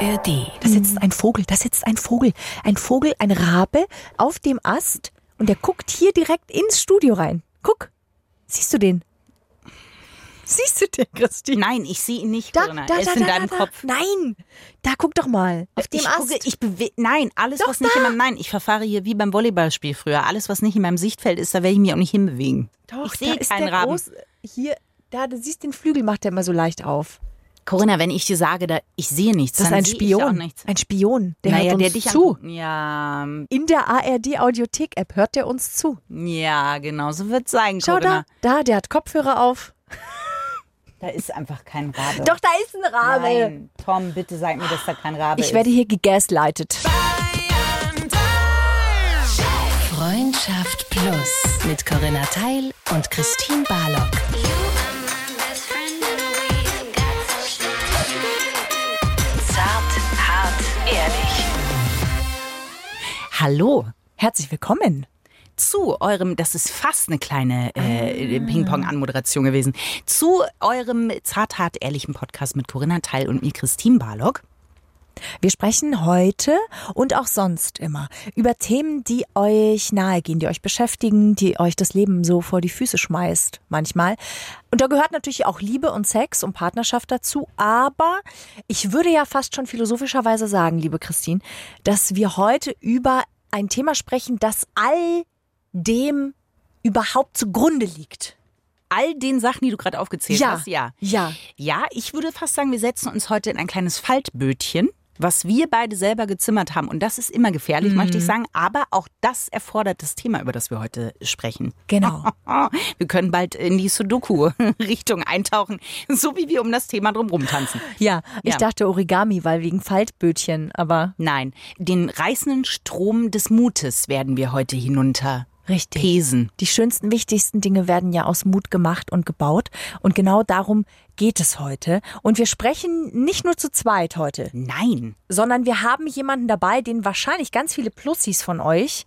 ARD. Da sitzt ein Vogel, da sitzt ein Vogel. Ein Vogel, ein Rabe auf dem Ast und der guckt hier direkt ins Studio rein. Guck. Siehst du den? Siehst du den, Christine? Nein, ich sehe ihn nicht, Da, Corinna. da, er ist da, in da, deinem da, Kopf. Nein. Da guck doch mal. Auf dem ich Ast. gucke, ich Nein, alles, Doch, was nicht in meinem, nein, ich verfahre hier wie beim Volleyballspiel früher. Alles, was nicht in meinem Sichtfeld ist, da werde ich mich auch nicht hinbewegen. doch, ich sehe da ist keinen Raben. groß, hier, da, du siehst den Flügel, macht der immer so leicht auf. Corinna, wenn ich dir sage, da, ich sehe nichts, Das ist ein ich Spion. nichts. Ein Spion. Der naja, hört uns der dich zu. anguckt. Ja, In der ARD Audiothek App hört der uns zu. ja, genau, so wird es sein, Schau Corinna. da, da, der hat Kopfhörer auf. Da ist einfach kein Rabe. Doch, da ist ein Rabe. Nein, Tom, bitte sag mir, dass da kein Rabe Ich ist. werde hier gegaslightet. Freundschaft Plus mit Corinna Teil und Christine Barlock. Hallo. Herzlich willkommen. zu eurem, das ist fast eine kleine äh, Ping-Pong-Anmoderation gewesen, zu eurem zarthart ehrlichen Podcast mit Corinna Teil und mir Christine Barlock. Wir sprechen heute und auch sonst immer über Themen, die euch nahegehen, die euch beschäftigen, die euch das Leben so vor die Füße schmeißt manchmal. Und da gehört natürlich auch Liebe und Sex und Partnerschaft dazu. Aber ich würde ja fast schon philosophischerweise sagen, liebe Christine, dass wir heute über ein Thema sprechen, das all dem überhaupt zugrunde liegt. All den Sachen, die du gerade aufgezählt Ja. hast, ja. Ja. Ja, ich würde fast sagen, wir setzen uns heute in ein kleines Faltbötchen, was wir beide selber gezimmert haben. Und das ist immer gefährlich, möchte ich sagen. Aber auch das erfordert das Thema, über das wir heute sprechen. Genau. Wir können bald in die Sudoku-Richtung eintauchen, so wie wir um das Thema drumherum tanzen. Ja, ich Ja. dachte Origami, weil wegen Faltbötchen, aber Nein, den reißenden Strom des Mutes werden wir heute hinunter richtig. pesen. Die schönsten, wichtigsten Dinge werden ja aus Mut gemacht und gebaut. Und genau darum geht es heute. Und wir sprechen nicht nur zu zweit heute, Nein. sondern wir haben jemanden dabei, den wahrscheinlich ganz viele Plussis von euch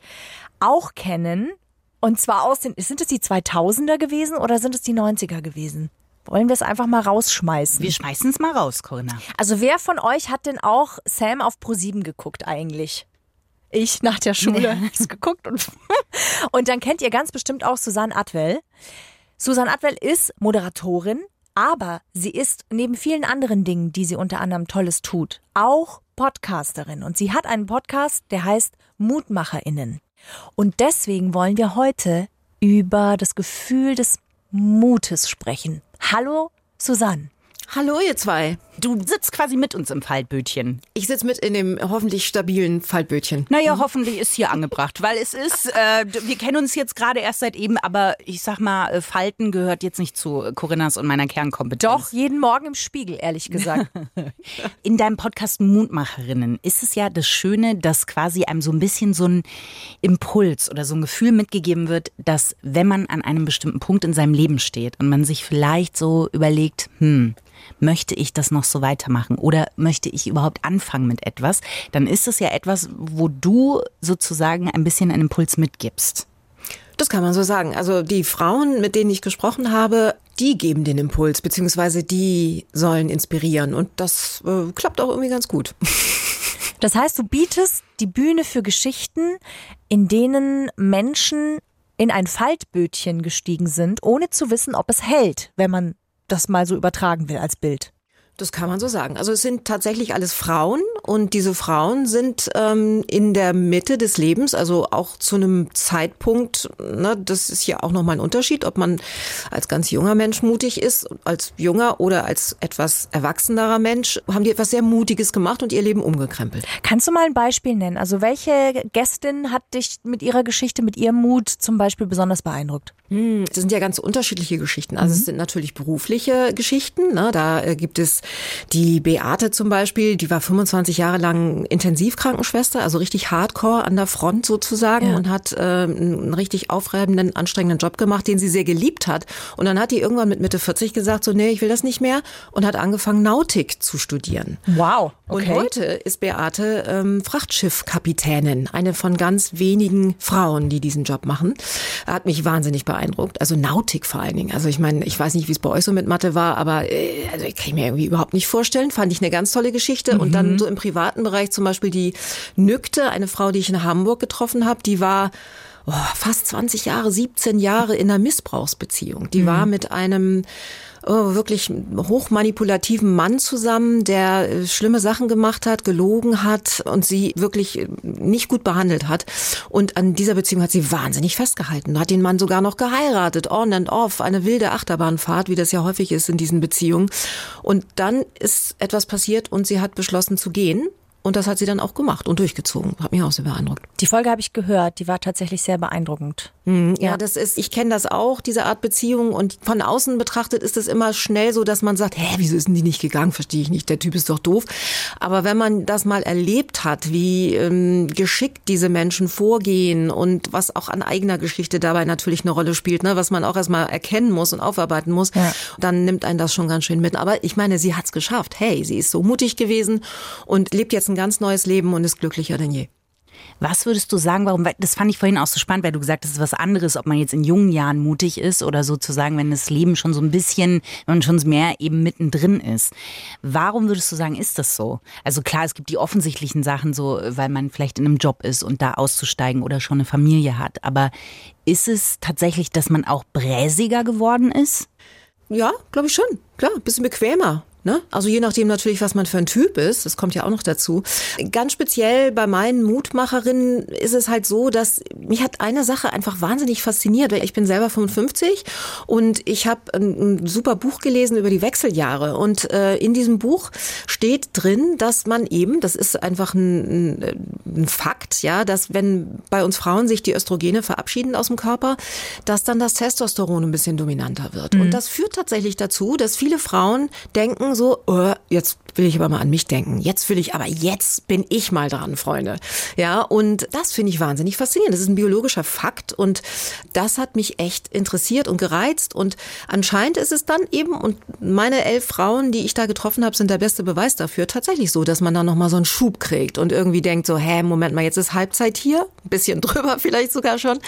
auch kennen. Und zwar aus den, sind es die 2000er gewesen oder sind es die 90er gewesen? Wollen wir es einfach mal rausschmeißen? Wir schmeißen es mal raus, Corinna. Also wer von euch hat denn auch Sam auf Pro7 geguckt eigentlich? Ich nach der Schule hab's geguckt und, und dann kennt ihr ganz bestimmt auch Susanne Atwell. Susanne Atwell ist Moderatorin, aber sie ist neben vielen anderen Dingen, die sie unter anderem Tolles tut, auch Podcasterin. Und sie hat einen Podcast, der heißt MutmacherInnen. Und deswegen wollen wir heute über das Gefühl des Mutes sprechen. Hallo Susanne. Hallo ihr zwei. Du sitzt quasi mit uns im Faltbötchen. Ich sitze mit in dem hoffentlich stabilen Faltbötchen. Naja, hoffentlich ist hier angebracht, weil es ist, äh, wir kennen uns jetzt gerade erst seit eben, aber ich sag mal, äh, Falten gehört jetzt nicht zu Corinnas und meiner Kernkompetenz. Doch, jeden Morgen im Spiegel, ehrlich gesagt. In deinem Podcast Mutmacherinnen ist es ja das Schöne, dass quasi einem so ein bisschen so ein Impuls oder so ein Gefühl mitgegeben wird, dass wenn man an einem bestimmten Punkt in seinem Leben steht und man sich vielleicht so überlegt, hm, möchte ich das noch so weitermachen oder möchte ich überhaupt anfangen mit etwas, dann ist es ja etwas, wo du sozusagen ein bisschen einen Impuls mitgibst. Das kann man so sagen. Also die Frauen, mit denen ich gesprochen habe, die geben den Impuls, beziehungsweise die sollen inspirieren. Und das äh, klappt auch irgendwie ganz gut. Das heißt, du bietest die Bühne für Geschichten, in denen Menschen in ein Faltbötchen gestiegen sind, ohne zu wissen, ob es hält, wenn man das mal so übertragen will als Bild. Das kann man so sagen. Also es sind tatsächlich alles Frauen und diese Frauen sind ähm, in der Mitte des Lebens, also auch zu einem Zeitpunkt, ne, das ist ja auch nochmal ein Unterschied, ob man als ganz junger Mensch mutig ist, als junger oder als etwas erwachsenerer Mensch, haben die etwas sehr Mutiges gemacht und ihr Leben umgekrempelt. Kannst du mal ein Beispiel nennen? Also welche Gästin hat dich mit ihrer Geschichte, mit ihrem Mut zum Beispiel besonders beeindruckt? Das sind ja ganz unterschiedliche Geschichten. Also es sind natürlich berufliche Geschichten. Ne? Da äh, gibt es die Beate zum Beispiel, die war 25 Jahre lang Intensivkrankenschwester, also richtig hardcore an der Front sozusagen Ja. und hat äh, einen richtig aufreibenden, anstrengenden Job gemacht, den sie sehr geliebt hat. Und dann hat die irgendwann mit Mitte 40 gesagt, so nee, ich will das nicht mehr und hat angefangen, Nautik zu studieren. Wow. Und Okay. heute ist Beate ähm, Frachtschiffkapitänin, eine von ganz wenigen Frauen, die diesen Job machen. Hat mich wahnsinnig beeindruckt. Also Nautik vor allen Dingen. Also ich meine, ich weiß nicht, wie es bei euch so mit Mathe war, aber äh, also ich kann ich mir irgendwie überhaupt nicht vorstellen. Fand ich eine ganz tolle Geschichte. Und dann so im privaten Bereich zum Beispiel die Nükte, eine Frau, die ich in Hamburg getroffen habe, die war oh, fast 20 Jahre, 17 Jahre in einer Missbrauchsbeziehung. Die war mit einem wirklich hochmanipulativen Mann zusammen, der äh, schlimme Sachen gemacht hat, gelogen hat und sie wirklich äh, nicht gut behandelt hat. Und an dieser Beziehung hat sie wahnsinnig festgehalten. Hat den Mann sogar noch geheiratet, on and off, eine wilde Achterbahnfahrt, wie das ja häufig ist in diesen Beziehungen. Und dann ist etwas passiert und sie hat beschlossen zu gehen. Und das hat sie dann auch gemacht und durchgezogen. Hat mich auch sehr beeindruckt. Die Folge habe ich gehört, die war tatsächlich sehr beeindruckend. Mhm, Ja, das ist, ich kenne das auch, diese Art Beziehung. Und von außen betrachtet ist es immer schnell so, dass man sagt, hä, wieso ist denn die nicht gegangen? Verstehe ich nicht, der Typ ist doch doof. Aber wenn man das mal erlebt hat, wie ähm, geschickt diese Menschen vorgehen und was auch an eigener Geschichte dabei natürlich eine Rolle spielt, ne, was man auch erstmal erkennen muss und aufarbeiten muss, Ja. dann nimmt einen das schon ganz schön mit. Aber ich meine, sie hat's geschafft. Hey, sie ist so mutig gewesen und lebt jetzt ein ganz neues Leben und ist glücklicher denn je. Was würdest du sagen, warum, das fand ich vorhin auch so spannend, weil du gesagt hast, es ist was anderes, ob man jetzt in jungen Jahren mutig ist oder sozusagen, wenn das Leben schon so ein bisschen, wenn man schon mehr eben mittendrin ist. Warum würdest du sagen, ist das so? Also klar, es gibt die offensichtlichen Sachen so, weil man vielleicht in einem Job ist und da auszusteigen oder schon eine Familie hat. Aber ist es tatsächlich, dass man auch bräsiger geworden ist? Ja, glaube ich schon. Klar, ein bisschen bequemer. Ne? Also je nachdem natürlich, was man für ein Typ ist, das kommt ja auch noch dazu. Ganz speziell bei meinen Mutmacherinnen ist es halt so, dass mich hat eine Sache einfach wahnsinnig fasziniert. weil Ich bin selber 55 und ich habe ein, ein super Buch gelesen über die Wechseljahre. Und äh, in diesem Buch steht drin, dass man eben, das ist einfach ein, ein, Fakt, ja, dass wenn bei uns Frauen sich die Östrogene verabschieden aus dem Körper, dass dann das Testosteron ein bisschen dominanter wird. Und das führt tatsächlich dazu, dass viele Frauen denken so, oh, jetzt will ich aber mal an mich denken. Jetzt will ich, aber jetzt bin ich mal dran, Freunde. Ja, und das finde ich wahnsinnig faszinierend. Das ist ein biologischer Fakt und das hat mich echt interessiert und gereizt und anscheinend ist es dann eben und meine elf Frauen, die ich da getroffen habe, sind der beste Beweis dafür, tatsächlich so, dass man dann nochmal so einen Schub kriegt und irgendwie denkt so, hä, Moment mal, jetzt ist Halbzeit hier, ein bisschen drüber vielleicht sogar schon.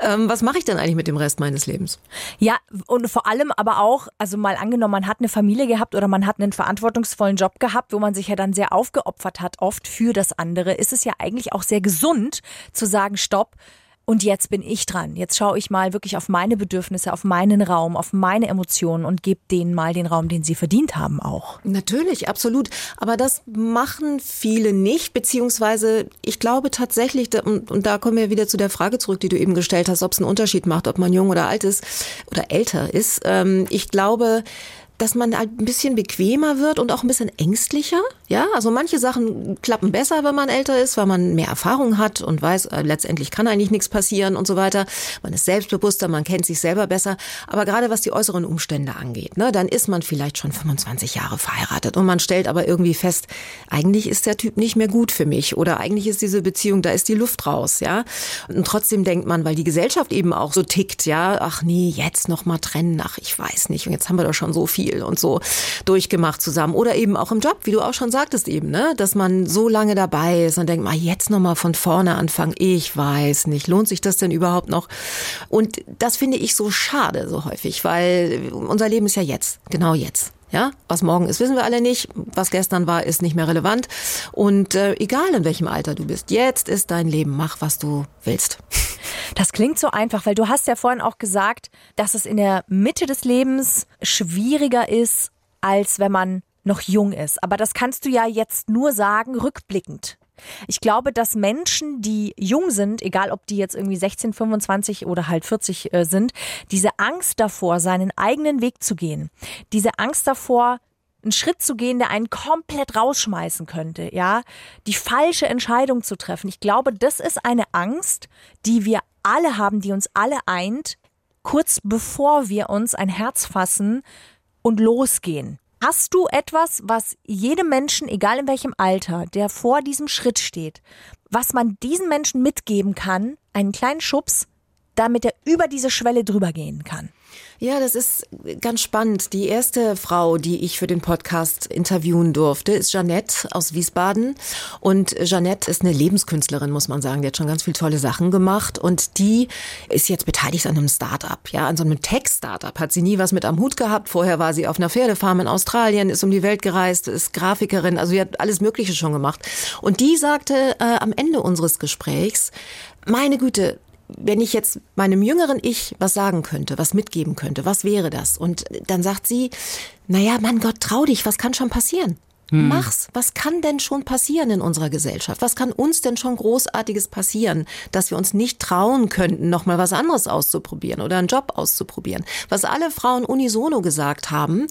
Ähm, was mache ich denn eigentlich mit dem Rest meines Lebens? Ja, und vor allem aber auch, also mal angenommen, man hat eine Familie gehabt oder man hat einen verantwortungsvollen Job gehabt, wo man sich ja dann sehr aufgeopfert hat, oft für das andere, ist es ja eigentlich auch sehr gesund zu sagen, stopp. Und jetzt bin ich dran. Jetzt schaue ich mal wirklich auf meine Bedürfnisse, auf meinen Raum, auf meine Emotionen und gebe denen mal den Raum, den sie verdient haben auch. Natürlich, absolut. Aber das machen viele nicht, beziehungsweise ich glaube tatsächlich, und und da kommen wir wieder zu der Frage zurück, die du eben gestellt hast, ob es einen Unterschied macht, ob man jung oder alt ist oder älter ist. Ähm, Ich glaube, dass man halt ein bisschen bequemer wird und auch ein bisschen ängstlicher. Ja, also manche Sachen klappen besser, wenn man älter ist, weil man mehr Erfahrung hat und weiß, äh, letztendlich kann eigentlich nichts passieren und so weiter. Man ist selbstbewusster, man kennt sich selber besser. Aber gerade was die äußeren Umstände angeht, ne, dann ist man vielleicht schon 25 Jahre verheiratet und man stellt aber irgendwie fest, eigentlich ist der Typ nicht mehr gut für mich oder eigentlich ist diese Beziehung, da ist die Luft raus, ja. Und trotzdem denkt man, weil die Gesellschaft eben auch so tickt, ja, ach nee, jetzt noch mal trennen, ach ich weiß nicht und jetzt haben wir doch schon so viel und so durchgemacht zusammen oder eben auch im Job, wie du auch schon sagtest eben, ne, dass man so lange dabei ist und denkt, mal jetzt noch mal von vorne anfangen, ich weiß nicht, lohnt sich das denn überhaupt noch? Und das finde ich so schade so häufig, weil unser Leben ist ja jetzt, genau jetzt. Ja, was morgen ist, wissen wir alle nicht. Was gestern war, ist nicht mehr relevant. Und äh, egal in welchem Alter du bist, jetzt ist dein Leben. Mach, was du willst. Das klingt so einfach, weil du hast ja vorhin auch gesagt, dass es in der Mitte des Lebens schwieriger ist, als wenn man noch jung ist. Aber das kannst du ja jetzt nur sagen, rückblickend. Ich glaube, dass Menschen, die jung sind, egal ob die jetzt irgendwie 16, 25 oder halt 40 äh, sind, diese Angst davor, seinen eigenen Weg zu gehen, diese Angst davor, einen Schritt zu gehen, der einen komplett rausschmeißen könnte, ja, die falsche Entscheidung zu treffen. Ich glaube, das ist eine Angst, die wir alle haben, die uns alle eint, kurz bevor wir uns ein Herz fassen und losgehen. Hast du etwas, was jedem Menschen, egal in welchem Alter, der vor diesem Schritt steht, was man diesen Menschen mitgeben kann, einen kleinen Schubs, damit er über diese Schwelle drüber gehen kann? Ja, das ist ganz spannend. Die erste Frau, die ich für den Podcast interviewen durfte, ist Jeannette aus Wiesbaden. Und Jeannette ist eine Lebenskünstlerin, muss man sagen. Die hat schon ganz viele tolle Sachen gemacht. Und die ist jetzt beteiligt an einem Start-up, ja, an so einem Tech-Startup. Hat sie nie was mit am Hut gehabt. Vorher war sie auf einer Pferdefarm in Australien, ist um die Welt gereist, ist Grafikerin. Also sie hat alles Mögliche schon gemacht. Und die sagte äh, am Ende unseres Gesprächs, meine Güte, wenn ich jetzt meinem jüngeren Ich was sagen könnte, was mitgeben könnte, was wäre das? Und dann sagt sie, naja, Mann Gott, trau dich, was kann schon passieren? Hm. Mach's. Was kann denn schon passieren in unserer Gesellschaft? Was kann uns denn schon Großartiges passieren, dass wir uns nicht trauen könnten, nochmal was anderes auszuprobieren oder einen Job auszuprobieren? Was alle Frauen unisono gesagt haben,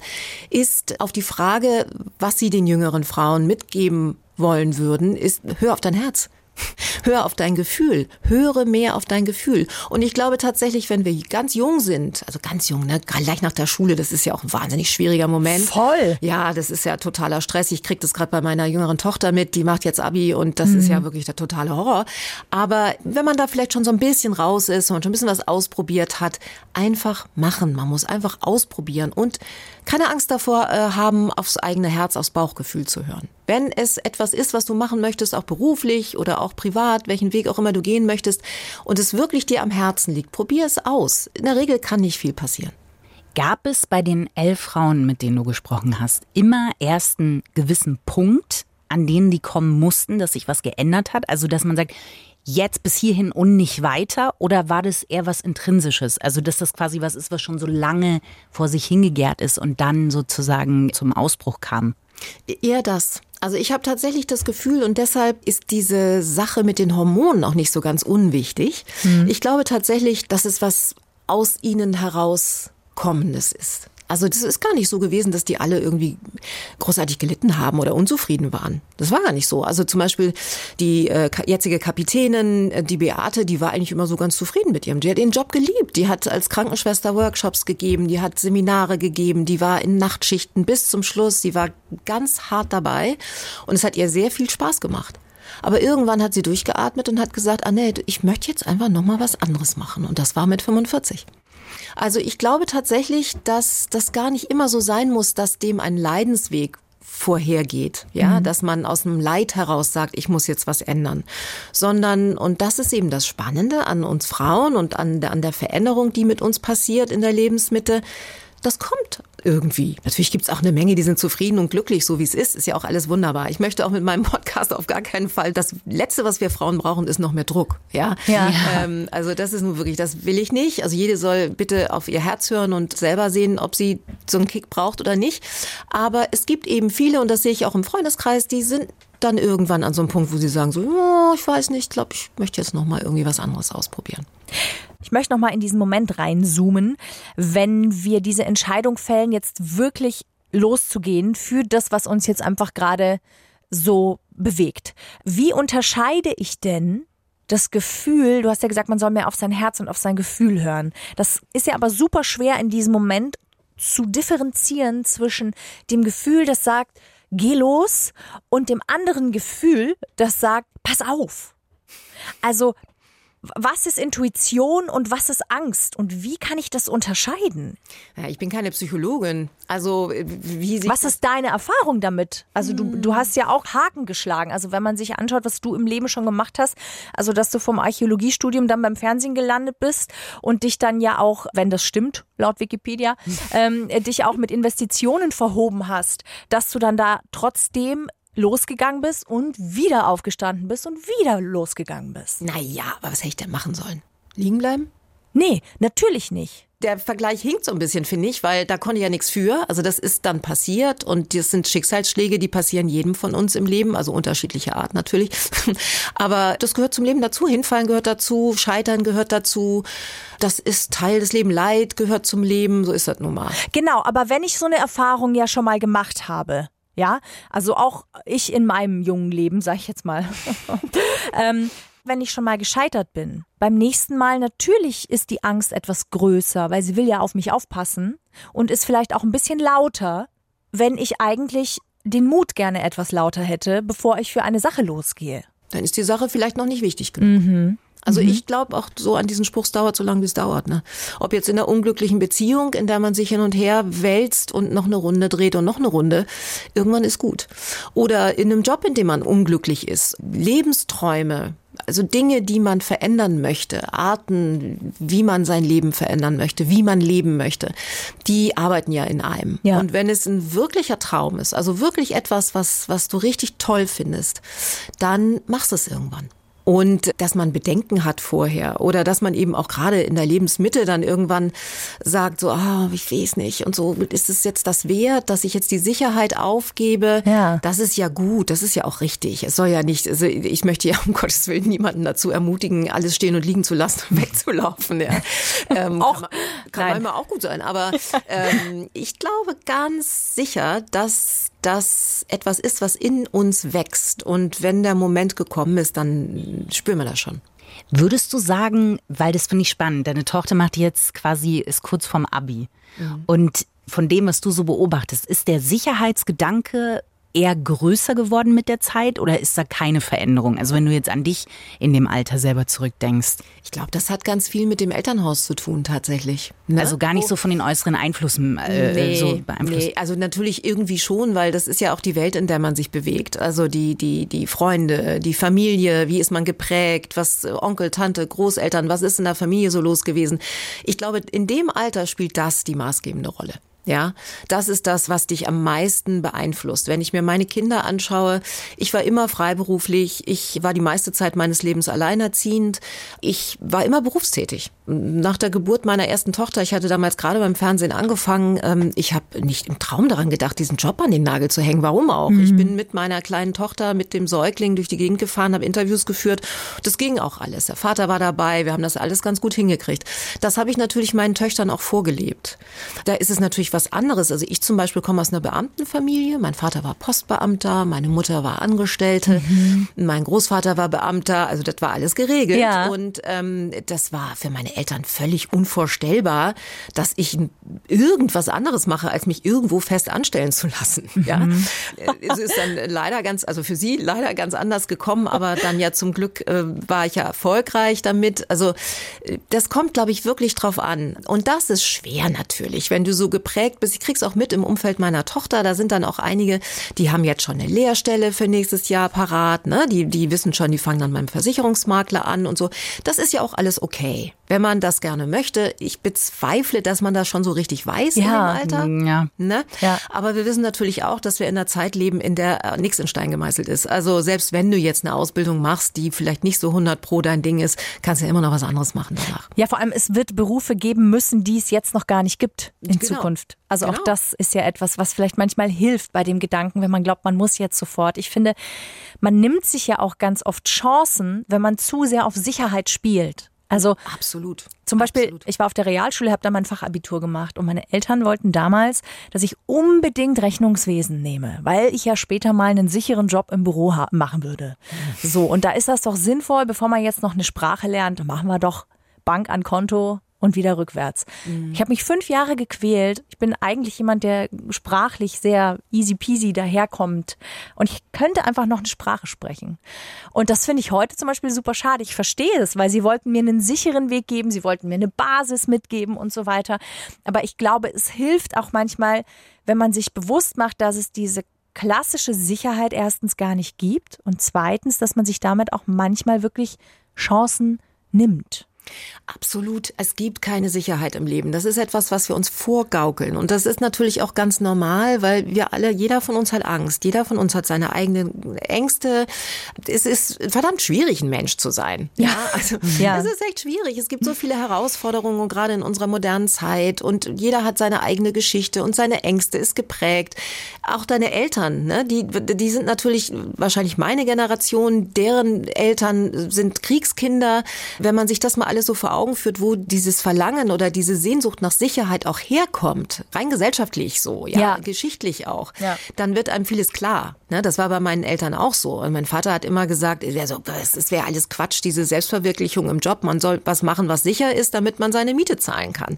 ist auf die Frage, was sie den jüngeren Frauen mitgeben wollen würden, ist, hör auf dein Herz. Hör auf dein Gefühl, höre mehr auf dein Gefühl. Und ich glaube tatsächlich, wenn wir ganz jung sind, also ganz jung, ne, gleich nach der Schule, das ist ja auch ein wahnsinnig schwieriger Moment. Voll. Ja, das ist ja totaler Stress. Ich krieg das gerade bei meiner jüngeren Tochter mit, die macht jetzt Abi und das mhm. ist ja mhm. wirklich der totale Horror. Aber wenn man da vielleicht schon so ein bisschen raus ist und schon ein bisschen was ausprobiert hat, einfach machen. Man muss einfach ausprobieren und keine Angst davor äh, haben, aufs eigene Herz, aufs Bauchgefühl zu hören. Wenn es etwas ist, was du machen möchtest, auch beruflich oder auch privat, welchen Weg auch immer du gehen möchtest, und es wirklich dir am Herzen liegt, probier es aus. In der Regel kann nicht viel passieren. Gab es bei den elf Frauen, mit denen du gesprochen hast, immer erst einen gewissen Punkt, an denen die kommen mussten, dass sich was geändert hat? Also, dass man sagt, jetzt bis hierhin und nicht weiter? Oder war das eher was Intrinsisches? Also, dass das quasi was ist, was schon so lange vor sich hingegärt ist und dann sozusagen zum Ausbruch kam? Eher das. Also ich habe tatsächlich das Gefühl und deshalb ist diese Sache mit den Hormonen auch nicht so ganz unwichtig. Mhm. Ich glaube tatsächlich, dass es was aus ihnen herauskommendes ist. Also das ist gar nicht so gewesen, dass die alle irgendwie großartig gelitten haben oder unzufrieden waren. Das war gar nicht so. Also zum Beispiel die äh, jetzige Kapitänin, äh, die Beate, die war eigentlich immer so ganz zufrieden mit ihrem. Die hat ihren Job geliebt. Die hat als Krankenschwester Workshops gegeben, die hat Seminare gegeben, die war in Nachtschichten bis zum Schluss. Die war ganz hart dabei und es hat ihr sehr viel Spaß gemacht. Aber irgendwann hat sie durchgeatmet und hat gesagt, Annette, ich möchte jetzt einfach nochmal was anderes machen. Und das war mit 45. Also ich glaube tatsächlich, dass das gar nicht immer so sein muss, dass dem ein Leidensweg vorhergeht, ja, mhm. dass man aus einem Leid heraus sagt, ich muss jetzt was ändern, sondern und das ist eben das Spannende an uns Frauen und an der, an der Veränderung, die mit uns passiert in der Lebensmitte, das kommt irgendwie. Natürlich gibt's auch eine Menge, die sind zufrieden und glücklich, so wie es ist. Ist ja auch alles wunderbar. Ich möchte auch mit meinem Podcast auf gar keinen Fall. Das Letzte, was wir Frauen brauchen, ist noch mehr Druck. Ja. ja. Ähm, also das ist nun wirklich, das will ich nicht. Also jede soll bitte auf ihr Herz hören und selber sehen, ob sie so einen Kick braucht oder nicht. Aber es gibt eben viele, und das sehe ich auch im Freundeskreis, die sind dann irgendwann an so einem Punkt, wo sie sagen so, oh, ich weiß nicht, ich glaube, ich möchte jetzt noch mal irgendwie was anderes ausprobieren. Ich möchte noch mal in diesen Moment reinzoomen, wenn wir diese Entscheidung fällen, jetzt wirklich loszugehen für das, was uns jetzt einfach gerade so bewegt. Wie unterscheide ich denn das Gefühl, du hast ja gesagt, man soll mehr auf sein Herz und auf sein Gefühl hören. Das ist ja aber super schwer in diesem Moment zu differenzieren zwischen dem Gefühl, das sagt, geh los, und dem anderen Gefühl, das sagt, pass auf. Also was ist Intuition und was ist Angst und wie kann ich das unterscheiden? Ja, ich bin keine Psychologin. Also wie Was ist deine Erfahrung damit? Also du, du hast ja auch Haken geschlagen. Also wenn man sich anschaut, was du im Leben schon gemacht hast, also dass du vom Archäologiestudium dann beim Fernsehen gelandet bist und dich dann ja auch, wenn das stimmt, laut Wikipedia, ähm, dich auch mit Investitionen verhoben hast, dass du dann da trotzdem losgegangen bist und wieder aufgestanden bist und wieder losgegangen bist. Naja, aber was hätte ich denn machen sollen? Liegen bleiben? Nee, natürlich nicht. Der Vergleich hinkt so ein bisschen, finde ich, weil da konnte ich ja nichts für. Also das ist dann passiert und das sind Schicksalsschläge, die passieren jedem von uns im Leben, also unterschiedlicher Art natürlich. Aber das gehört zum Leben dazu. Hinfallen gehört dazu, Scheitern gehört dazu. Das ist Teil des Lebens. Leid gehört zum Leben, so ist das nun mal. Genau, aber wenn ich so eine Erfahrung ja schon mal gemacht habe, ja, also auch ich in meinem jungen Leben, sag ich jetzt mal. ähm, wenn ich schon mal gescheitert bin. Beim nächsten Mal natürlich ist die Angst etwas größer, weil sie will ja auf mich aufpassen und ist vielleicht auch ein bisschen lauter, wenn ich eigentlich den Mut gerne etwas lauter hätte, bevor ich für eine Sache losgehe. Dann ist die Sache vielleicht noch nicht wichtig genug. Mhm. Also mhm. ich glaube auch so an diesen Spruch, es dauert so lange, wie es dauert. Ne? Ob jetzt in einer unglücklichen Beziehung, in der man sich hin und her wälzt und noch eine Runde dreht und noch eine Runde, irgendwann ist gut. Oder in einem Job, in dem man unglücklich ist. Lebensträume, also Dinge, die man verändern möchte, Arten, wie man sein Leben verändern möchte, wie man leben möchte, die arbeiten ja in einem. Ja. Und wenn es ein wirklicher Traum ist, also wirklich etwas, was, was du richtig toll findest, dann machst du es irgendwann. Und dass man Bedenken hat vorher oder dass man eben auch gerade in der Lebensmitte dann irgendwann sagt, so, ah, ich weiß nicht und so, ist es jetzt das wert, dass ich jetzt die Sicherheit aufgebe? Ja. Das ist ja gut, das ist ja auch richtig. Es soll ja nicht, also ich möchte ja um Gottes Willen niemanden dazu ermutigen, alles stehen und liegen zu lassen und wegzulaufen. Ja. Ähm, auch, kann, manchmal auch gut sein, aber ähm, ich glaube ganz sicher, dass das etwas ist, was in uns wächst. Und wenn der Moment gekommen ist, dann spüren wir das schon. Würdest du sagen, weil das finde ich spannend, deine Tochter macht jetzt quasi, ist kurz vorm Abi. Mhm. Und von dem, was du so beobachtest, ist der Sicherheitsgedanke eher größer geworden mit der Zeit oder ist da keine Veränderung? Also wenn du jetzt an dich in dem Alter selber zurückdenkst. Ich glaube, das hat ganz viel mit dem Elternhaus zu tun tatsächlich. Ne? Also gar nicht so von den äußeren Einflüssen äh, nee, so beeinflusst. Nee, also natürlich irgendwie schon, weil das ist ja auch die Welt, in der man sich bewegt. Also die, die, die Freunde, die Familie, wie ist man geprägt, was Onkel, Tante, Großeltern, was ist in der Familie so los gewesen. Ich glaube, in dem Alter spielt das die maßgebende Rolle. Ja, das ist das, was dich am meisten beeinflusst. Wenn ich mir meine Kinder anschaue, ich war immer freiberuflich, ich war die meiste Zeit meines Lebens alleinerziehend, ich war immer berufstätig. Nach der Geburt meiner ersten Tochter, ich hatte damals gerade beim Fernsehen angefangen, ähm, ich habe nicht im Traum daran gedacht, diesen Job an den Nagel zu hängen. Warum auch? Mhm. Ich bin mit meiner kleinen Tochter, mit dem Säugling durch die Gegend gefahren, habe Interviews geführt. Das ging auch alles. Der Vater war dabei, wir haben das alles ganz gut hingekriegt. Das habe ich natürlich meinen Töchtern auch vorgelebt. Da ist es natürlich was anderes. Also ich zum Beispiel komme aus einer Beamtenfamilie. Mein Vater war Postbeamter, meine Mutter war Angestellte, mhm. mein Großvater war Beamter. Also das war alles geregelt. Ja. Und ähm, das war für meine Eltern völlig unvorstellbar, dass ich irgendwas anderes mache, als mich irgendwo fest anstellen zu lassen. Mhm. Ja, es ist dann leider ganz, also für sie leider ganz anders gekommen, aber dann ja zum Glück äh, war ich ja erfolgreich damit. Also äh, das kommt, glaube ich, wirklich drauf an. Und das ist schwer natürlich, wenn du so geprägt geprägt bist. Ich krieg's auch mit im Umfeld meiner Tochter. Da sind dann auch einige, die haben jetzt schon eine Lehrstelle für nächstes Jahr parat. Ne? Die, die wissen schon, die fangen dann beim Versicherungsmakler an und so. Das ist ja auch alles okay, wenn man das gerne möchte. Ich bezweifle, dass man das schon so richtig weiß ja, in dem Alter. Mm, ja. Ne? ja. Aber wir wissen natürlich auch, dass wir in einer Zeit leben, in der äh, nichts in Stein gemeißelt ist. Also selbst wenn du jetzt eine Ausbildung machst, die vielleicht nicht so 100 pro dein Ding ist, kannst du ja immer noch was anderes machen danach. Ja, vor allem es wird Berufe geben müssen, die es jetzt noch gar nicht gibt in genau. Zukunft. Also genau. auch das ist ja etwas, was vielleicht manchmal hilft bei dem Gedanken, wenn man glaubt, man muss jetzt sofort. Ich finde, man nimmt sich ja auch ganz oft Chancen, wenn man zu sehr auf Sicherheit spielt. Also absolut. Zum Beispiel, absolut. ich war auf der Realschule, habe da mein Fachabitur gemacht und meine Eltern wollten damals, dass ich unbedingt Rechnungswesen nehme, weil ich ja später mal einen sicheren Job im Büro machen würde. So und da ist das doch sinnvoll, bevor man jetzt noch eine Sprache lernt, machen wir doch Bank an Konto, und wieder rückwärts. Mhm. Ich habe mich fünf Jahre gequält. Ich bin eigentlich jemand, der sprachlich sehr easy peasy daherkommt. Und ich könnte einfach noch eine Sprache sprechen. Und das finde ich heute zum Beispiel super schade. Ich verstehe es, weil sie wollten mir einen sicheren Weg geben, sie wollten mir eine Basis mitgeben und so weiter. Aber ich glaube, es hilft auch manchmal, wenn man sich bewusst macht, dass es diese klassische Sicherheit erstens gar nicht gibt und zweitens, dass man sich damit auch manchmal wirklich Chancen nimmt. Absolut. Es gibt keine Sicherheit im Leben. Das ist etwas, was wir uns vorgaukeln. Und das ist natürlich auch ganz normal, weil wir alle, jeder von uns hat Angst. Jeder von uns hat seine eigenen Ängste. Es ist verdammt schwierig, ein Mensch zu sein. Ja, also ja. es ist echt schwierig. Es gibt so viele Herausforderungen, gerade in unserer modernen Zeit. Und jeder hat seine eigene Geschichte und seine Ängste ist geprägt. Auch deine Eltern, ne? die, die sind natürlich wahrscheinlich meine Generation. Deren Eltern sind Kriegskinder. Wenn man sich das mal alles so vor Augen führt, wo dieses Verlangen oder diese Sehnsucht nach Sicherheit auch herkommt, rein gesellschaftlich so, ja, Ja. geschichtlich auch, Ja. dann wird einem vieles klar. Ne? Das war bei meinen Eltern auch so. Und mein Vater hat immer gesagt, er so, das wäre alles Quatsch, diese Selbstverwirklichung im Job. Man soll was machen, was sicher ist, damit man seine Miete zahlen kann.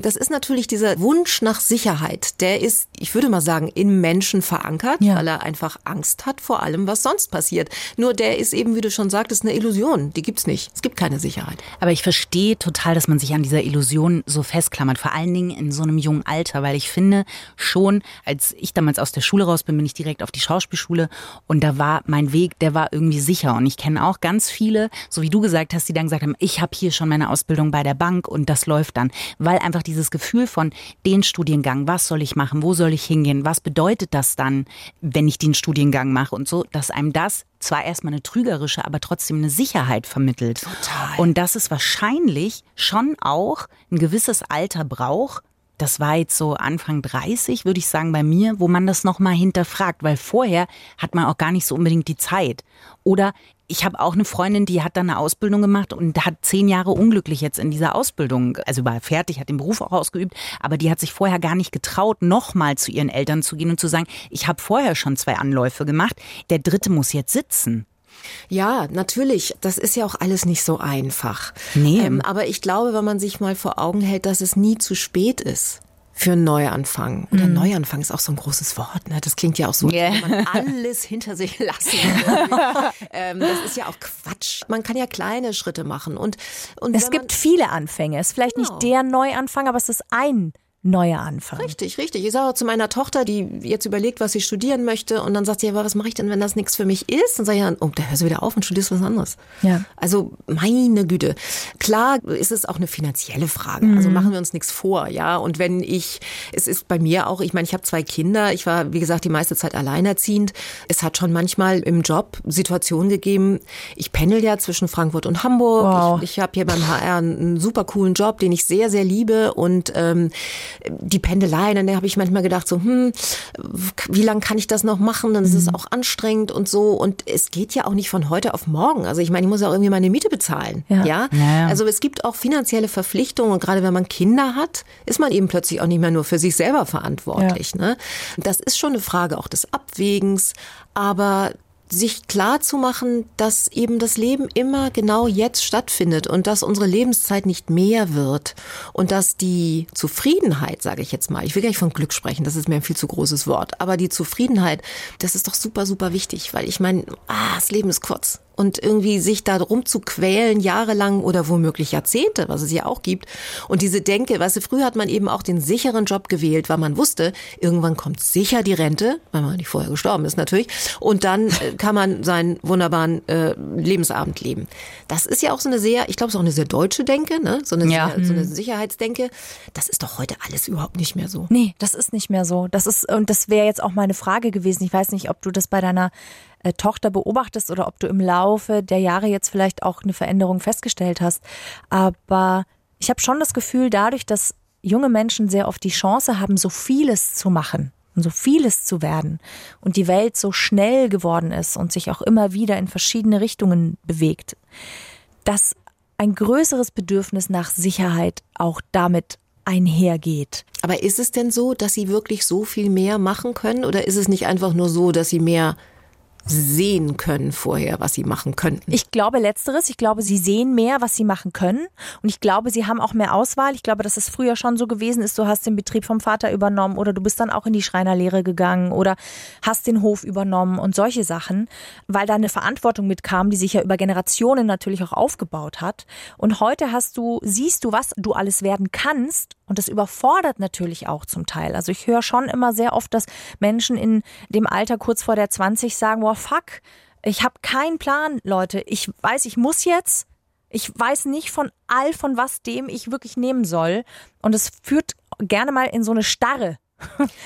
Das ist natürlich dieser Wunsch nach Sicherheit. Der ist, ich würde mal sagen, in Menschen verankert, Ja. weil er einfach Angst hat vor allem, was sonst passiert. Nur der ist eben, wie du schon sagtest, eine Illusion. Die gibt's nicht. Es gibt keine Sicherheit. Aber ich verstehe total, dass man sich an dieser Illusion so festklammert, vor allen Dingen in so einem jungen Alter, weil ich finde schon, als ich damals aus der Schule raus bin, bin ich direkt auf die Schauspielschule und da war mein Weg, der war irgendwie sicher. Und ich kenne auch ganz viele, so wie du gesagt hast, die dann gesagt haben, ich habe hier schon meine Ausbildung bei der Bank und das läuft dann, weil einfach dieses Gefühl von den Studiengang, was soll ich machen, wo soll ich hingehen, was bedeutet das dann, wenn ich den Studiengang mache und so, dass einem das zwar erstmal eine trügerische, aber trotzdem eine Sicherheit vermittelt. Total. Und dass es wahrscheinlich schon auch ein gewisses Alter braucht. Das war jetzt so Anfang 30, würde ich sagen, bei mir, wo man das nochmal hinterfragt, weil vorher hat man auch gar nicht so unbedingt die Zeit. Oder ich habe auch eine Freundin, die hat dann eine Ausbildung gemacht und hat zehn Jahre unglücklich jetzt in dieser Ausbildung, also war fertig, hat den Beruf auch ausgeübt, aber die hat sich vorher gar nicht getraut, nochmal zu ihren Eltern zu gehen und zu sagen, ich habe vorher schon zwei Anläufe gemacht, der dritte muss jetzt sitzen. Ja, natürlich. Das ist ja auch alles nicht so einfach. Nee. Ähm, aber ich glaube, wenn man sich mal vor Augen hält, dass es nie zu spät ist. Für einen Neuanfang. Oder Neuanfang ist auch so ein großes Wort. Ne? Das klingt ja auch so, als Yeah. würde man alles hinter sich lassen. ähm, das ist ja auch Quatsch. Man kann ja kleine Schritte machen. Und, und Es gibt viele Anfänge. Es ist vielleicht Genau. nicht der Neuanfang, aber es ist ein neuer Anfang. Richtig, richtig. Ich sage auch zu meiner Tochter, die jetzt überlegt, was sie studieren möchte, und dann sagt sie, aber was mache ich denn, wenn das nichts für mich ist? Dann sage ich, ja, oh, da hörst du wieder auf und studierst was anderes. Ja. Also meine Güte. Klar ist es auch eine finanzielle Frage. Also machen wir uns nichts vor, ja. Und wenn ich, es ist bei mir auch, ich meine, ich habe zwei Kinder, ich war, wie gesagt, die meiste Zeit alleinerziehend. Es hat schon manchmal im Job Situationen gegeben, ich pendel ja zwischen Frankfurt und Hamburg. Wow. Ich, ich habe hier beim HR einen super coolen Job, den ich sehr, sehr liebe. Und ähm, die Pendelei, dann habe ich manchmal gedacht, so, hm, wie lange kann ich das noch machen? Dann ist es auch anstrengend und so. Und es geht ja auch nicht von heute auf morgen. Also ich meine, ich muss ja auch irgendwie meine Miete bezahlen. Ja. Ja? Ja. Also es gibt auch finanzielle Verpflichtungen. Und gerade wenn man Kinder hat, ist man eben plötzlich auch nicht mehr nur für sich selber verantwortlich. Ne? Das ist schon eine Frage auch des Abwägens. Aber sich klar zu machen, dass eben das Leben immer genau jetzt stattfindet und dass unsere Lebenszeit nicht mehr wird und dass die Zufriedenheit, sage ich jetzt mal, ich will gar nicht von Glück sprechen, das ist mir ein viel zu großes Wort, aber die Zufriedenheit, das ist doch super, super wichtig, weil ich meine, ah, das Leben ist kurz und irgendwie sich da drum zu quälen, jahrelang oder womöglich Jahrzehnte, was es ja auch gibt. Und diese Denke, weißt du, früher hat man eben auch den sicheren Job gewählt, weil man wusste, irgendwann kommt sicher die Rente, weil man nicht vorher gestorben ist natürlich, und dann äh, kann man seinen wunderbaren äh, Lebensabend leben. Das ist ja auch so eine sehr, ich glaube, es ist auch eine sehr deutsche Denke, ne? so, eine Ja. so eine Sicherheitsdenke. Das ist doch heute alles überhaupt nicht mehr so. Nee, das ist nicht mehr so. Das ist, und das wäre jetzt auch meine Frage gewesen. Ich weiß nicht, ob du das bei deiner Tochter beobachtest oder ob du im Laufe der Jahre jetzt vielleicht auch eine Veränderung festgestellt hast. Aber ich habe schon das Gefühl, dadurch, dass junge Menschen sehr oft die Chance haben, so vieles zu machen und so vieles zu werden und die Welt so schnell geworden ist und sich auch immer wieder in verschiedene Richtungen bewegt, dass ein größeres Bedürfnis nach Sicherheit auch damit einhergeht. Aber ist es denn so, dass sie wirklich so viel mehr machen können oder ist es nicht einfach nur so, dass sie mehr sehen können vorher, was sie machen könnten? Ich glaube letzteres. Ich glaube, sie sehen mehr, was sie machen können. Und ich glaube, sie haben auch mehr Auswahl. Ich glaube, dass es früher schon so gewesen ist, du hast den Betrieb vom Vater übernommen oder du bist dann auch in die Schreinerlehre gegangen oder hast den Hof übernommen und solche Sachen, weil da eine Verantwortung mitkam, die sich ja über Generationen natürlich auch aufgebaut hat. Und heute hast du, siehst du, was du alles werden kannst und das überfordert natürlich auch zum Teil. Also ich höre schon immer sehr oft, dass Menschen in dem Alter kurz vor der 20 sagen, wow, fuck, ich habe keinen Plan, Leute. Ich weiß, ich muss jetzt. Ich weiß nicht von all von was dem ich wirklich nehmen soll. Und es führt gerne mal in so eine Starre.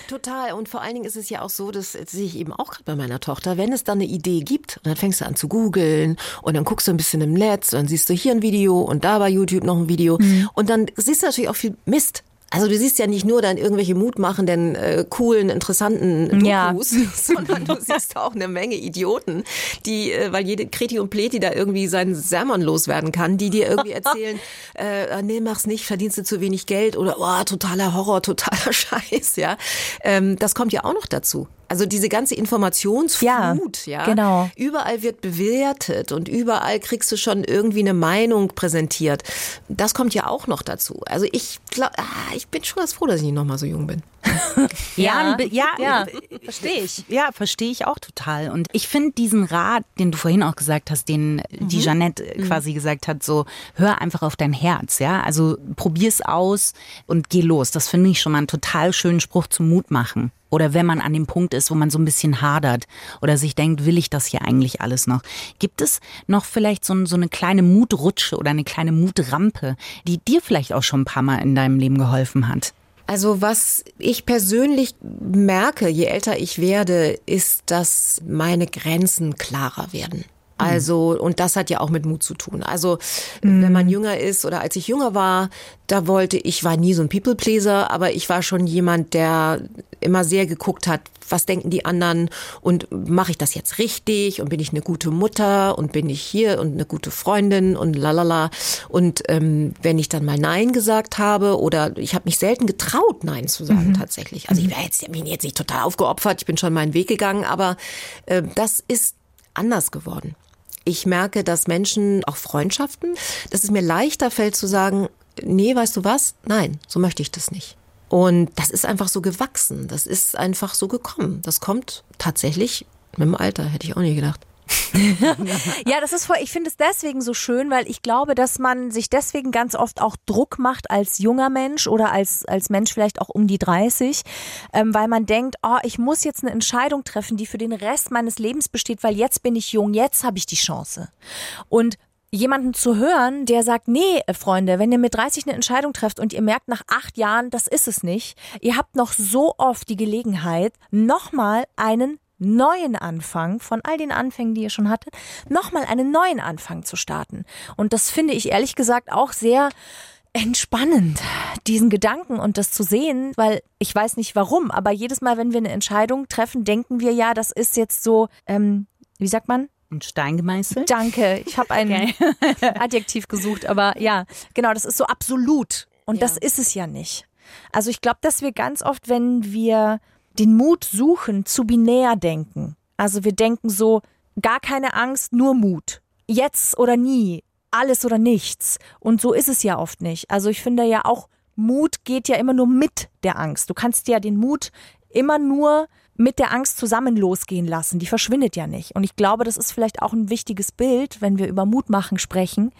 Total. Und vor allen Dingen ist es ja auch so, das sehe ich eben auch gerade bei meiner Tochter, wenn es dann eine Idee gibt, und dann fängst du an zu googeln und dann guckst du ein bisschen im Netz und dann siehst du hier ein Video und da bei YouTube noch ein Video und dann siehst du natürlich auch viel Mist. Also du siehst ja nicht nur dann irgendwelche mutmachenden, äh, coolen, interessanten Ja. Dokus, sondern du siehst auch eine Menge Idioten, die, äh, weil jede Kreti und Pleti da irgendwie seinen Sermon loswerden kann, die dir irgendwie erzählen, äh, nee, mach's nicht, verdienst du zu wenig Geld oder oh, totaler Horror, totaler Scheiß, ja. Ähm, das kommt ja auch noch dazu. Also diese ganze Informationsflut, ja, Ja, genau. Überall wird bewertet und überall kriegst du schon irgendwie eine Meinung präsentiert. Das kommt ja auch noch dazu. Also ich glaube, ah, ich bin schon ganz froh, dass ich nicht noch mal so jung bin. Ja, ja, ja, ja, verstehe ich. Ja, verstehe ich auch total. Und ich finde diesen Rat, den du vorhin auch gesagt hast, den die Jeanette äh, quasi gesagt hat, so hör einfach auf dein Herz, ja. Also probier's aus und geh los. Das finde ich schon mal einen total schönen Spruch zum Mut machen. Oder wenn man an dem Punkt ist, wo man so ein bisschen hadert oder sich denkt, will ich das hier eigentlich alles noch? Gibt es noch vielleicht so, so eine kleine Mutrutsche oder eine kleine Mutrampe, die dir vielleicht auch schon ein paar Mal in deinem Leben geholfen hat? Also was ich persönlich merke, je älter ich werde, ist, dass meine Grenzen klarer werden. Also, und das hat ja auch mit Mut zu tun. Also, wenn man jünger ist oder als ich jünger war, da wollte ich, war nie so ein People-Pleaser, aber ich war schon jemand, der immer sehr geguckt hat, was denken die anderen und mache ich das jetzt richtig und bin ich eine gute Mutter und bin ich hier und eine gute Freundin und lalala. Und ähm, wenn ich dann mal Nein gesagt habe oder ich habe mich selten getraut, Nein zu sagen tatsächlich. Also ich wäre jetzt, bin jetzt nicht total aufgeopfert, ich bin schon meinen Weg gegangen, aber äh, das ist anders geworden. Ich merke, dass Menschen, auch Freundschaften, dass es mir leichter fällt zu sagen, nee, weißt du was? Nein, so möchte ich das nicht. Und das ist einfach so gewachsen. Das ist einfach so gekommen. Das kommt tatsächlich mit dem Alter, hätte ich auch nie gedacht. Ja, das ist voll, ich finde es deswegen so schön, weil ich glaube, dass man sich deswegen ganz oft auch Druck macht als junger Mensch oder als, als Mensch vielleicht auch um die 30, ähm, weil man denkt, oh, ich muss jetzt eine Entscheidung treffen, die für den Rest meines Lebens besteht, weil jetzt bin ich jung, jetzt habe ich die Chance. Und jemanden zu hören, der sagt, nee, äh, Freunde, wenn ihr mit 30 eine Entscheidung trefft und ihr merkt nach acht Jahren, das ist es nicht, ihr habt noch so oft die Gelegenheit, nochmal einen neuen Anfang von all den Anfängen, die ihr schon hattet, nochmal einen neuen Anfang zu starten. Und das finde ich ehrlich gesagt auch sehr entspannend, diesen Gedanken und das zu sehen, weil ich weiß nicht warum, aber jedes Mal, wenn wir eine Entscheidung treffen, denken wir ja, das ist jetzt so, ähm, wie sagt man? Ein Stein gemeißelt? Danke, ich habe ein Adjektiv gesucht, aber ja, genau, das ist so absolut und das ist es ja nicht. Also ich glaube, dass wir ganz oft, wenn wir den Mut suchen, zu binär denken. Also wir denken so, gar keine Angst, nur Mut. Jetzt oder nie, alles oder nichts. Und so ist es ja oft nicht. Also ich finde ja auch, Mut geht ja immer nur mit der Angst. Du kannst ja den Mut immer nur mit der Angst zusammen losgehen lassen. Die verschwindet ja nicht. Und ich glaube, das ist vielleicht auch ein wichtiges Bild, wenn wir über Mutmachen sprechen,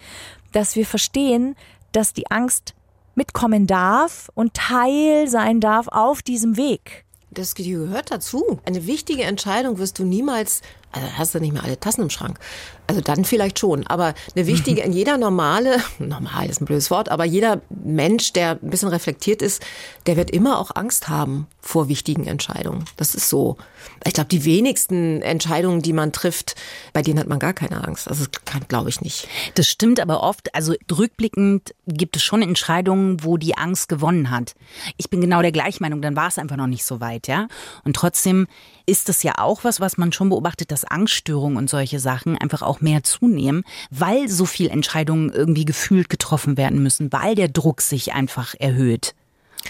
dass wir verstehen, dass die Angst mitkommen darf und Teil sein darf auf diesem Weg. Das gehört dazu. Eine wichtige Entscheidung wirst du niemals, also hast du nicht mehr alle Tassen im Schrank. Also dann vielleicht schon, aber eine wichtige, in jeder normale, normal ist ein blödes Wort, aber jeder Mensch, der ein bisschen reflektiert ist, der wird immer auch Angst haben vor wichtigen Entscheidungen. Das ist so. Ich glaube, die wenigsten Entscheidungen, die man trifft, bei denen hat man gar keine Angst. Also das glaube ich nicht. Das stimmt aber oft, also rückblickend gibt es schon Entscheidungen, wo die Angst gewonnen hat. Ich bin genau der gleichen Meinung, dann war es einfach noch nicht so weit, ja. Und trotzdem ist das ja auch was, was man schon beobachtet, dass Angststörungen und solche Sachen einfach auch mehr zunehmen, weil so viel Entscheidungen irgendwie gefühlt getroffen werden müssen, weil der Druck sich einfach erhöht.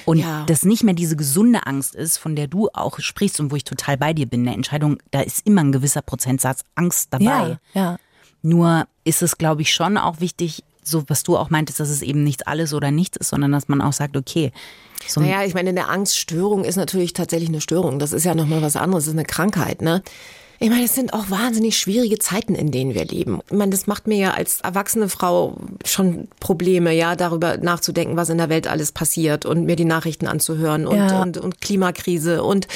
Und Ja. das nicht mehr diese gesunde Angst ist, von der du auch sprichst und wo ich total bei dir bin. Eine Entscheidung, da ist immer ein gewisser Prozentsatz Angst dabei. ja. Nur ist es, glaube ich, schon auch wichtig, so was du auch meintest, dass es eben nichts alles oder nichts ist, sondern dass man auch sagt, okay, so Naja, ich meine, eine Angststörung ist natürlich tatsächlich eine Störung. Das ist ja nochmal was anderes, das ist eine Krankheit, ne? Ich meine, es sind auch wahnsinnig schwierige Zeiten, in denen wir leben. Ich meine, das macht mir ja als erwachsene Frau schon Probleme, ja, darüber nachzudenken, was in der Welt alles passiert und mir die Nachrichten anzuhören und, Ja. und, und Klimakrise und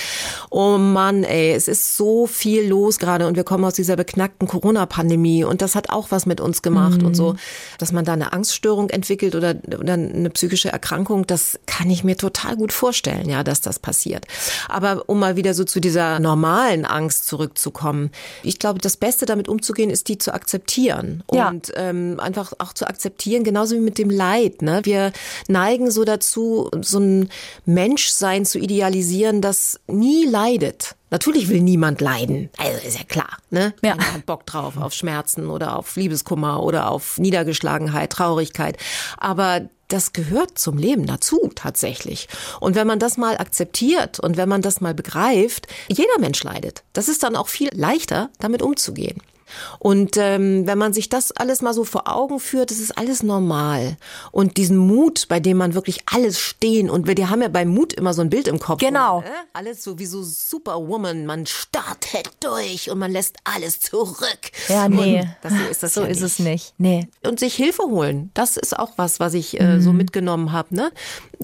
oh Mann, ey, es ist so viel los gerade und wir kommen aus dieser beknackten Corona-Pandemie und das hat auch was mit uns gemacht und so, dass man da eine Angststörung entwickelt oder, oder eine psychische Erkrankung, das kann ich mir total gut vorstellen, ja, dass das passiert. Aber um mal wieder so zu dieser normalen Angst zurückzukommen, bekommen. Ich glaube, das Beste damit umzugehen, ist die zu akzeptieren Ja. und ähm, einfach auch zu akzeptieren, genauso wie mit dem Leid. Ne? Wir neigen so dazu, so ein Menschsein zu idealisieren, das nie leidet. Natürlich will niemand leiden. Also ist ja klar, ne? Ja. Keiner hat Bock drauf auf Schmerzen oder auf Liebeskummer oder auf Niedergeschlagenheit, Traurigkeit. Aber das gehört zum Leben dazu tatsächlich. Und wenn man das mal akzeptiert und wenn man das mal begreift, jeder Mensch leidet. Das ist dann auch viel leichter, damit umzugehen. Und ähm, wenn man sich das alles mal so vor Augen führt, das ist alles normal. Und diesen Mut, bei dem man wirklich alles stehen und wir die haben ja beim Mut immer so ein Bild im Kopf. Genau. Man, äh, alles so wie so Superwoman, man startet durch und man lässt alles zurück. Ja, nee. Und das, so ist das so ja ist es nicht. Nee. und sich Hilfe holen. Das ist auch was, was ich äh, so mitgenommen habe. Ne?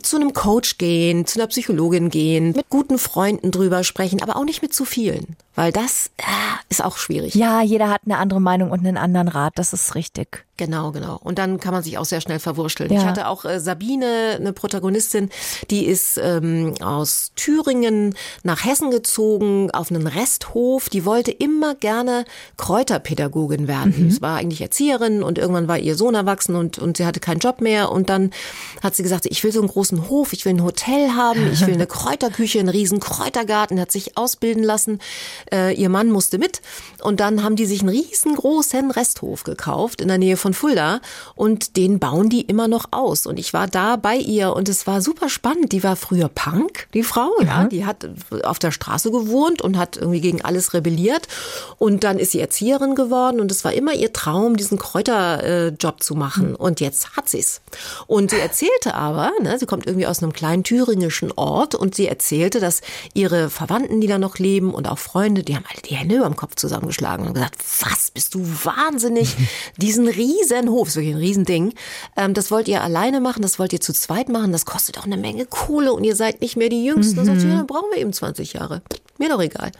Zu einem Coach gehen, zu einer Psychologin gehen, mit guten Freunden drüber sprechen, aber auch nicht mit zu vielen, weil das äh, ist auch schwierig. Ja, jeder hat eine andere Meinung und einen anderen Rat. Das ist richtig. Genau, genau. Und dann kann man sich auch sehr schnell verwurschteln. Ja. Ich hatte auch äh, Sabine, eine Protagonistin, die ist ähm, aus Thüringen nach Hessen gezogen auf einen Resthof. Die wollte immer gerne Kräuterpädagogin werden. Es war eigentlich Erzieherin und irgendwann war ihr Sohn erwachsen und, und sie hatte keinen Job mehr. Und dann hat sie gesagt, ich will so einen großen Hof, ich will ein Hotel haben, ich will eine Kräuterküche, einen riesen Kräutergarten, hat sich ausbilden lassen. Äh, ihr Mann musste mit. Und dann haben die sich einen riesengroßen Resthof gekauft in der Nähe von Fulda und den bauen die immer noch aus. Und ich war da bei ihr und es war super spannend. Die war früher Punk, die Frau, ja. Die hat auf der Straße gewohnt und hat irgendwie gegen alles rebelliert. Und dann ist sie Erzieherin geworden und es war immer ihr Traum, diesen Kräuterjob zu machen. Und jetzt hat sie's. Und sie erzählte aber, ne, sie kommt irgendwie aus einem kleinen thüringischen Ort und sie erzählte, dass ihre Verwandten, die da noch leben und auch Freunde, die haben alle die Hände über dem Kopf zusammengeschlagen und gesagt, was, bist du wahnsinnig? Diesen riesen Hof, ist wirklich ein Riesending, ähm, das wollt ihr alleine machen, das wollt ihr zu zweit machen, das kostet auch eine Menge Kohle und ihr seid nicht mehr die Jüngsten. Dann sagt sie, ja, dann brauchen wir eben 20 Jahre. Mir doch egal.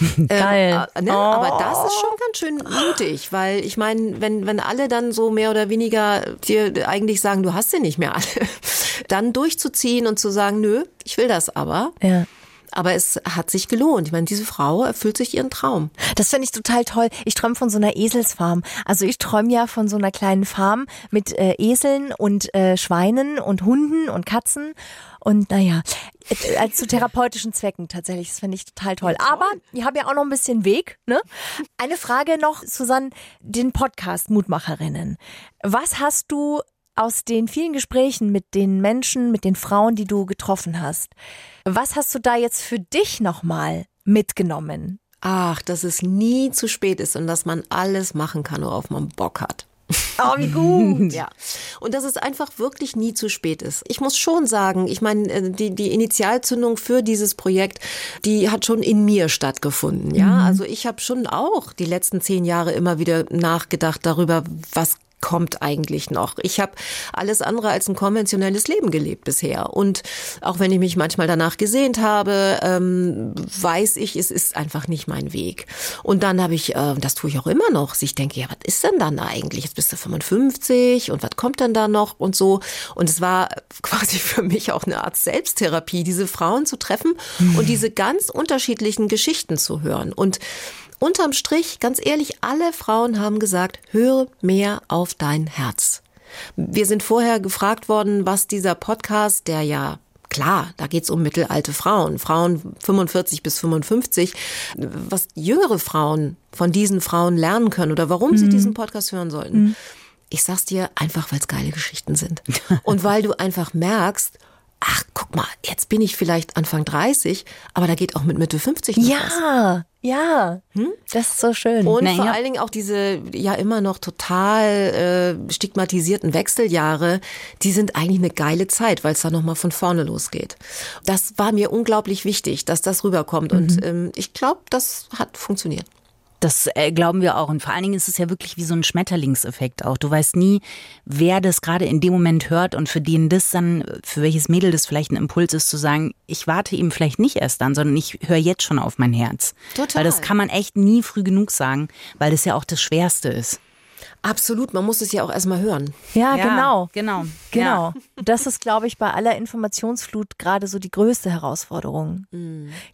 Geil. Ähm, äh, ne? Aber das ist schon ganz schön mutig, weil ich meine, wenn, wenn alle dann so mehr oder weniger dir eigentlich sagen, du hast sie nicht mehr alle, dann durchzuziehen und zu sagen, nö, ich will das aber. Ja. Aber es hat sich gelohnt. Ich meine, diese Frau erfüllt sich ihren Traum. Das finde ich total toll. Ich träume von so einer Eselsfarm. Also ich träume ja von so einer kleinen Farm mit äh, Eseln und äh, Schweinen und Hunden und Katzen. Und naja, äh, zu therapeutischen Zwecken tatsächlich. Das finde ich total toll. Aber wir haben ja auch noch ein bisschen Weg. Ne? Eine Frage noch, Susanne, den Podcast Mutmacherinnen. Was hast du aus den vielen Gesprächen mit den Menschen, mit den Frauen, die du getroffen hast, was hast du da jetzt für dich nochmal mitgenommen? Ach, dass es nie zu spät ist und dass man alles machen kann, worauf man Bock hat. Oh, wie gut. Ja. Und dass es einfach wirklich nie zu spät ist. Ich muss schon sagen, ich meine, äh, die, die Initialzündung für dieses Projekt, die hat schon in mir stattgefunden. Ja, also ich habe schon auch die letzten zehn Jahre immer wieder nachgedacht darüber, was kommt eigentlich noch. Ich habe alles andere als ein konventionelles Leben gelebt bisher. Und auch wenn ich mich manchmal danach gesehnt habe, ähm, weiß ich, es ist einfach nicht mein Weg. Und dann habe ich, äh, das tue ich auch immer noch, ich denke, ja, was ist denn dann eigentlich? Jetzt bist du 55 und was kommt denn da noch und so. Und es war quasi für mich auch eine Art Selbsttherapie, diese Frauen zu treffen und diese ganz unterschiedlichen Geschichten zu hören. Und Unterm Strich, ganz ehrlich, alle Frauen haben gesagt, höre mehr auf dein Herz. Wir sind vorher gefragt worden, was dieser Podcast, der ja Klar, da geht's um mittelalte Frauen, Frauen 45 bis 55, was jüngere Frauen von diesen Frauen lernen können oder warum sie diesen Podcast hören sollten. Ich sag's dir einfach, weil es geile Geschichten sind. Und weil du einfach merkst, ach, guck mal, jetzt bin ich vielleicht Anfang 30, aber da geht auch mit Mitte 50 noch was. Ja, ja. Das ist so schön. Und Naja. vor allen Dingen auch diese ja immer noch total äh, stigmatisierten Wechseljahre, die sind eigentlich eine geile Zeit, weil es da nochmal von vorne losgeht. Das war mir unglaublich wichtig, dass das rüberkommt. Und ähm, ich glaube, das hat funktioniert. Das äh, glauben wir auch. Und vor allen Dingen ist es ja wirklich wie so ein Schmetterlingseffekt auch. Du weißt nie, wer das gerade in dem Moment hört und für den das dann, für welches Mädel das vielleicht ein Impuls ist, zu sagen, ich warte eben vielleicht nicht erst dann, sondern ich höre jetzt schon auf mein Herz. Total. Weil das kann man echt nie früh genug sagen, weil das ja auch das Schwerste ist. Absolut, man muss es ja auch erstmal hören. ja, genau. Genau. Genau. Das ist, glaube ich, bei aller Informationsflut gerade so die größte Herausforderung.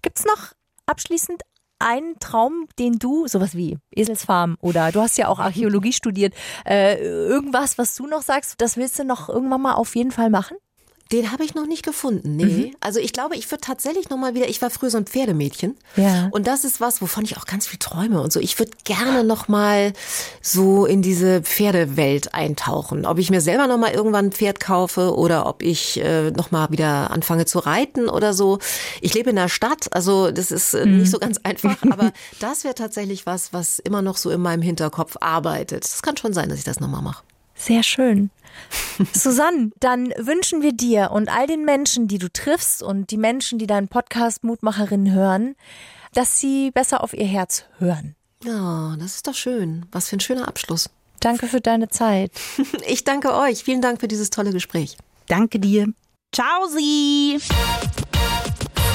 Gibt's noch abschließend einen Traum, den du, sowas wie Eselsfarm oder du hast ja auch Archäologie studiert, äh, irgendwas, was du noch sagst, das willst du noch irgendwann mal auf jeden Fall machen? Den habe ich noch nicht gefunden, nee. Mhm. Also ich glaube, ich würde tatsächlich noch mal wieder, ich war früher so ein Pferdemädchen. Ja. Und das ist was, wovon ich auch ganz viel träume und so. Ich würde gerne noch mal so in diese Pferdewelt eintauchen. Ob ich mir selber noch mal irgendwann ein Pferd kaufe oder ob ich äh, noch mal wieder anfange zu reiten oder so. Ich lebe in der Stadt, also das ist äh, mhm. nicht so ganz einfach, aber das wäre tatsächlich was, was immer noch so in meinem Hinterkopf arbeitet. Es kann schon sein, dass ich das noch mal mache. Sehr schön. Susanne, dann wünschen wir dir und all den Menschen, die du triffst und die Menschen, die deinen Podcast Mutmacherin hören, dass sie besser auf ihr Herz hören. Ja, das ist doch schön. Was für ein schöner Abschluss. Danke für deine Zeit. Ich danke euch. Vielen Dank für dieses tolle Gespräch. Danke dir. Ciao, Sie.